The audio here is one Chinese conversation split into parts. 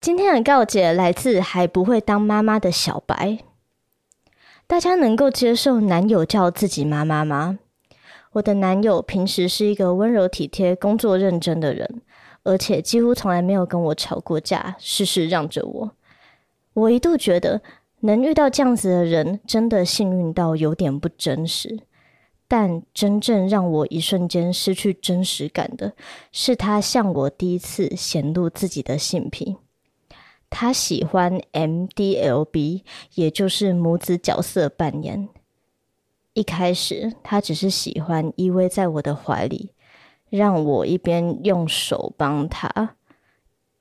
今天的告解来自还不会当妈妈的小白。大家能够接受男友叫自己妈妈吗？我的男友平时是一个温柔体贴、工作认真的人，而且几乎从来没有跟我吵过架，事事让着我。我一度觉得能遇到这样子的人，真的幸运到有点不真实。但真正让我一瞬间失去真实感的，是他向我第一次显露自己的性癖。他喜欢 MDLB，也就是母子角色扮演。一开始，他只是喜欢依偎在我的怀里，让我一边用手帮他。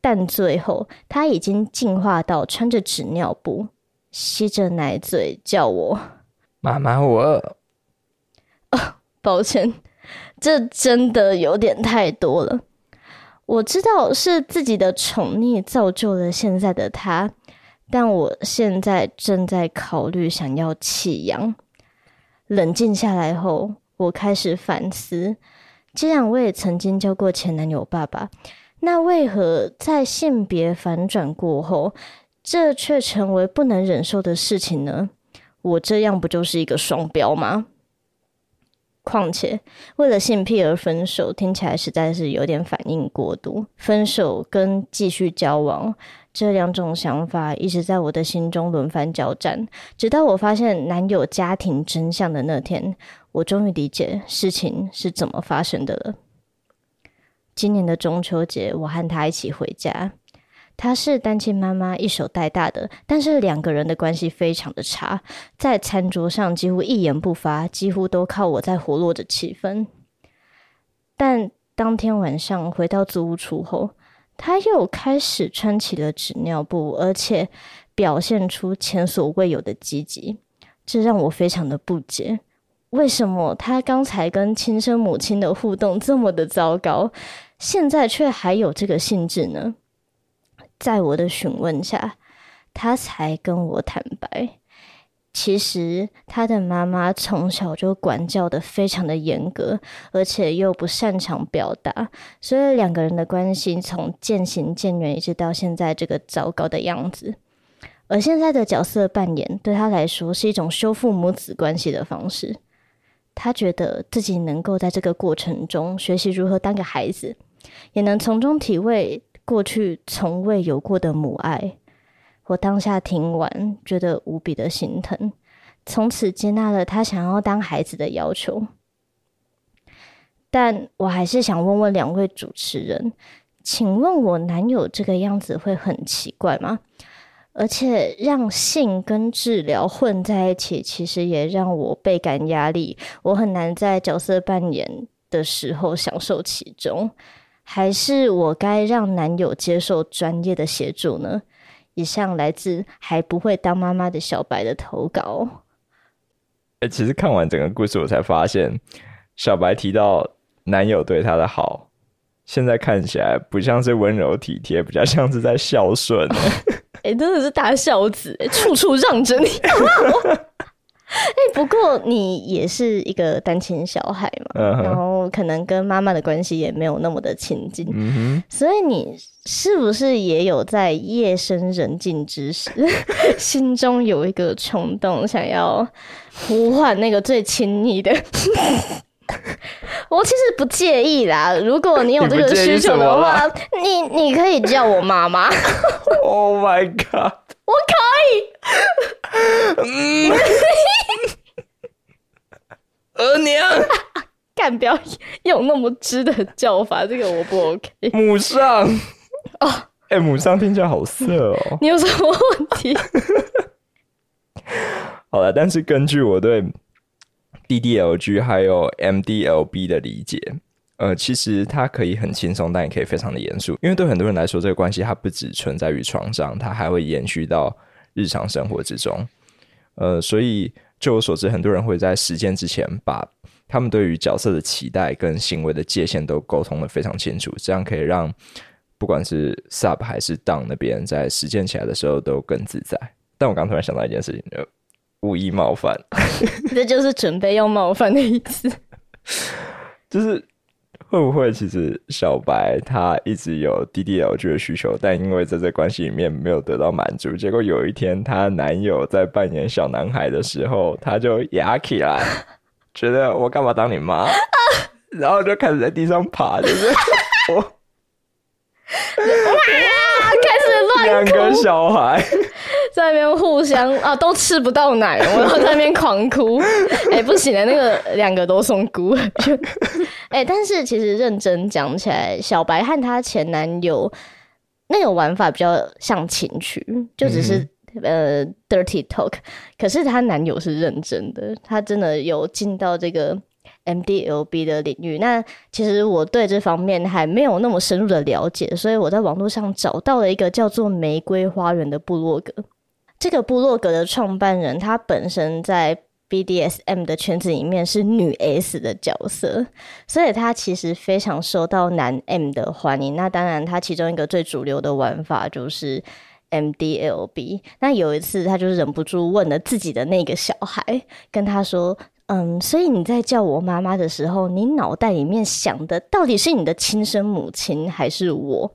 但最后，他已经进化到穿着纸尿布、吸着奶嘴叫我妈妈，我饿。哦，抱歉，这真的有点太多了。我知道是自己的宠溺造就了现在的他，但我现在正在考虑想要弃养。冷静下来后，我开始反思：既然我也曾经交过前男友爸爸，那为何在性别反转过后，这却成为不能忍受的事情呢？我这样不就是一个双标吗？况且，为了性癖而分手，听起来实在是有点反应过度。分手跟继续交往。这两种想法一直在我的心中轮番交战，直到我发现男友家庭真相的那天，我终于理解事情是怎么发生的了。今年的中秋节，我和他一起回家。他是单亲妈妈，一手带大的，但是两个人的关系非常的差，在餐桌上几乎一言不发，几乎都靠我在活络着气氛。但当天晚上回到租屋处后，他又开始穿起了纸尿布，而且表现出前所未有的积极，这让我非常的不解。为什么他刚才跟亲生母亲的互动这么的糟糕，现在却还有这个兴致呢？在我的询问下，他才跟我坦白。其实他的妈妈从小就管教得非常的严格，而且又不擅长表达，所以两个人的关系从渐行渐远，一直到现在这个糟糕的样子。而现在的角色扮演对他来说是一种修复母子关系的方式。他觉得自己能够在这个过程中学习如何当个孩子，也能从中体会过去从未有过的母爱。我当下听完，觉得无比的心疼，从此接纳了他想要当孩子的要求。但我还是想问问两位主持人，请问我男友这个样子会很奇怪吗？而且让性跟治疗混在一起，其实也让我倍感压力，我很难在角色扮演的时候享受其中。还是我该让男友接受专业的协助呢？以上来自还不会当妈妈的小白的投稿。哎、欸，其实看完整个故事，我才发现小白提到男友对她的好，现在看起来不像是温柔体贴，比较像是在孝顺。哎、欸，真的是大孝子，处处让着你。哎、欸，不过你也是一个单亲小孩嘛，uh huh. 然后可能跟妈妈的关系也没有那么的亲近，uh huh. 所以你是不是也有在夜深人静之时，心中有一个冲动，想要呼唤那个最亲昵的？我其实不介意啦，如果你有这个需求的话，你你，你可以叫我妈妈。Oh my god！我可以，嗯，额娘，干不要用那么直的叫法，这个我不 OK。母上，哦，哎、欸，母上听起来好色哦。你有什么问题？好了，但是根据我对 DDLG 还有 MDLB 的理解。呃，其实它可以很轻松，但也可以非常的严肃。因为对很多人来说，这个关系它不只存在于床上，它还会延续到日常生活之中。呃，所以据我所知，很多人会在实践之前，把他们对于角色的期待跟行为的界限都沟通的非常清楚，这样可以让不管是 Sub 还是 down 那边在实践起来的时候都更自在。但我刚突然想到一件事情，就无意冒犯，这就是准备要冒犯的意思，就是。会不会其实小白他一直有 DDLG 的需求，但因为在这关系里面没有得到满足，结果有一天她男友在扮演小男孩的时候，他就压起来，觉得我干嘛当你妈，然后就开始在地上爬，就是我哇，开始乱两个小孩。在那边互相啊，都吃不到奶，然后在那边狂哭。哎、欸，不行了，那个两个都送姑。哎、欸，但是其实认真讲起来，小白和她前男友那个玩法比较像情趣，就只是、嗯、呃 dirty talk。可是她男友是认真的，他真的有进到这个 MDLB 的领域。那其实我对这方面还没有那么深入的了解，所以我在网络上找到了一个叫做“玫瑰花园”的部落格。这个部落格的创办人，他本身在 BDSM 的圈子里面是女 S 的角色，所以他其实非常受到男 M 的欢迎。那当然，他其中一个最主流的玩法就是 MDLB。那有一次，他就忍不住问了自己的那个小孩，跟他说：“嗯，所以你在叫我妈妈的时候，你脑袋里面想的到底是你的亲生母亲还是我？”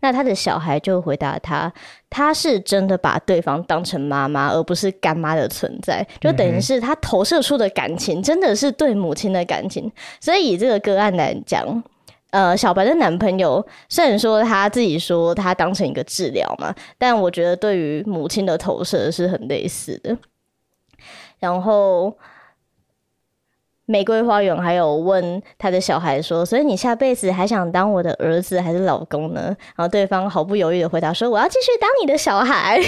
那他的小孩就回答他，他是真的把对方当成妈妈，而不是干妈的存在，就等于是他投射出的感情真的是对母亲的感情。所以以这个个案来讲，呃，小白的男朋友虽然说他自己说他当成一个治疗嘛，但我觉得对于母亲的投射是很类似的。然后。玫瑰花园还有问他的小孩说：“所以你下辈子还想当我的儿子还是老公呢？”然后对方毫不犹豫的回答说：“我要继续当你的小孩。”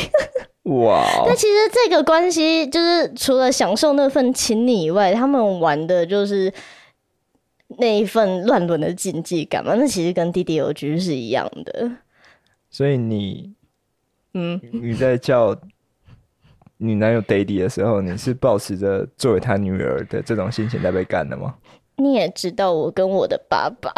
哇！那其实这个关系就是除了享受那份亲昵以外，他们玩的就是那一份乱伦的禁忌感嘛。那其实跟 DDLG 是一样的。所以你，嗯，你在叫。你男友 Daddy 的时候，你是抱持着作为他女儿的这种心情在被干的吗？你也知道，我跟我的爸爸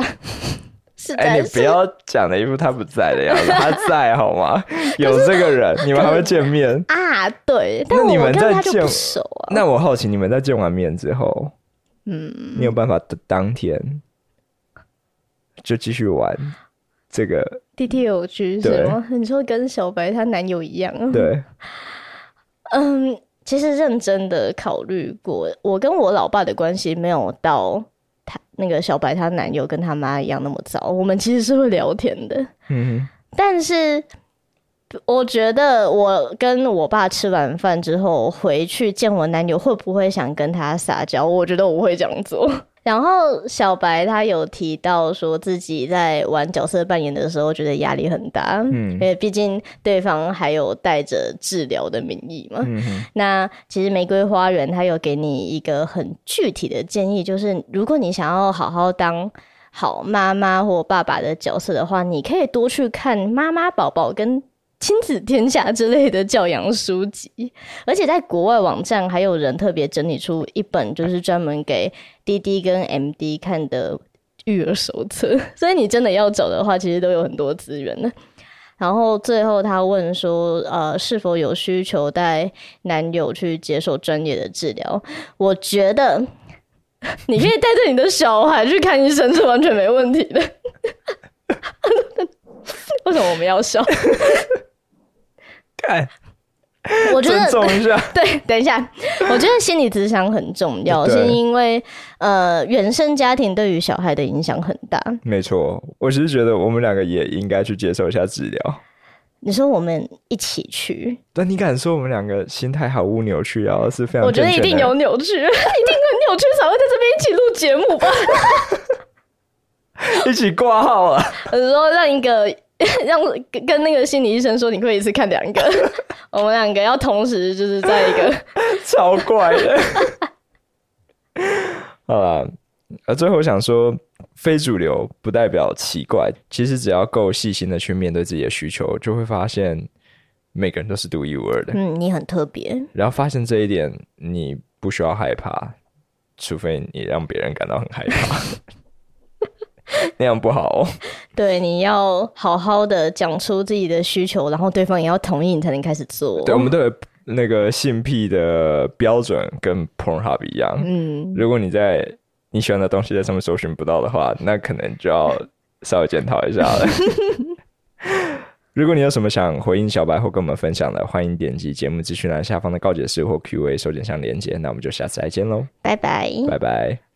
是哎、欸，你不要讲的一副他不在的样子，他在好吗？有这个人，你们还会见面 啊？对，但你们在见不熟啊。那我好奇，你们在见完面之后，嗯，你有办法当天就继续玩这个 D T 有趣是吗？你说跟小白她男友一样？对。嗯，其实认真的考虑过，我跟我老爸的关系没有到他那个小白她男友跟他妈一样那么糟。我们其实是会聊天的，嗯哼，但是我觉得我跟我爸吃完饭之后回去见我男友，会不会想跟他撒娇？我觉得我会这样做。然后小白他有提到说自己在玩角色扮演的时候觉得压力很大，嗯，因为毕竟对方还有带着治疗的名义嘛。嗯。那其实玫瑰花园他有给你一个很具体的建议，就是如果你想要好好当好妈妈或爸爸的角色的话，你可以多去看妈妈宝宝跟。亲子天下之类的教养书籍，而且在国外网站还有人特别整理出一本，就是专门给 DD 跟 MD 看的育儿手册。所以你真的要找的话，其实都有很多资源的。然后最后他问说，呃，是否有需求带男友去接受专业的治疗？我觉得 你可以带着你的小孩去看医生，是完全没问题的。为什么我们要笑？看，我觉得尊重一下。对，等一下，我觉得心理咨商很重要，是因为呃，原生家庭对于小孩的影响很大。没错，我只是觉得我们两个也应该去接受一下治疗。你说我们一起去？但你敢说我们两个心态毫无扭曲啊？是非常，我觉得一定有扭曲，一定很扭曲才会在这边一起录节目吧？一起挂号啊？我说让一个。让跟那个心理医生说，你可以一次看两个，我们两个要同时就是在一个 超怪的。好了，呃，最后我想说，非主流不代表奇怪，其实只要够细心的去面对自己的需求，就会发现每个人都是独一无二的。嗯，你很特别。然后发现这一点，你不需要害怕，除非你让别人感到很害怕。那样不好哦。对，你要好好的讲出自己的需求，然后对方也要同意，你才能开始做。对，我们都有那个性癖的标准跟 Pornhub 一样。嗯，如果你在你喜欢的东西在上面搜寻不到的话，那可能就要稍微检讨一下了。如果你有什么想回应小白或跟我们分享的，欢迎点击节目资讯栏下方的告解室或 Q&A 收件箱连接。那我们就下次再见喽，拜拜，拜拜。